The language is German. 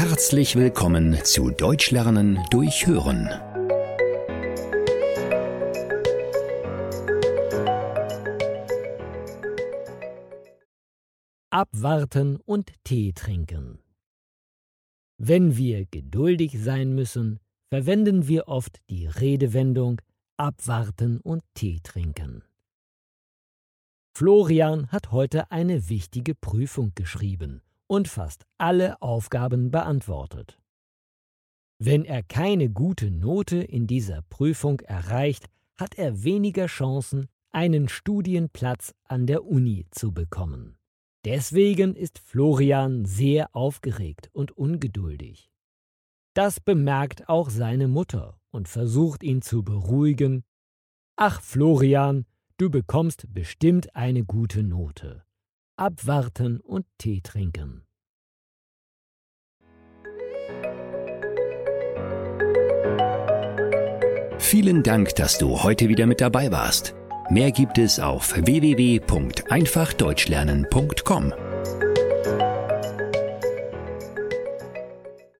Herzlich willkommen zu Deutsch lernen durch Hören. Abwarten und Tee trinken. Wenn wir geduldig sein müssen, verwenden wir oft die Redewendung abwarten und Tee trinken. Florian hat heute eine wichtige Prüfung geschrieben und fast alle Aufgaben beantwortet. Wenn er keine gute Note in dieser Prüfung erreicht, hat er weniger Chancen, einen Studienplatz an der Uni zu bekommen. Deswegen ist Florian sehr aufgeregt und ungeduldig. Das bemerkt auch seine Mutter und versucht ihn zu beruhigen. Ach Florian, du bekommst bestimmt eine gute Note. Abwarten und Tee trinken. Vielen Dank, dass du heute wieder mit dabei warst. Mehr gibt es auf www.einfachdeutschlernen.com.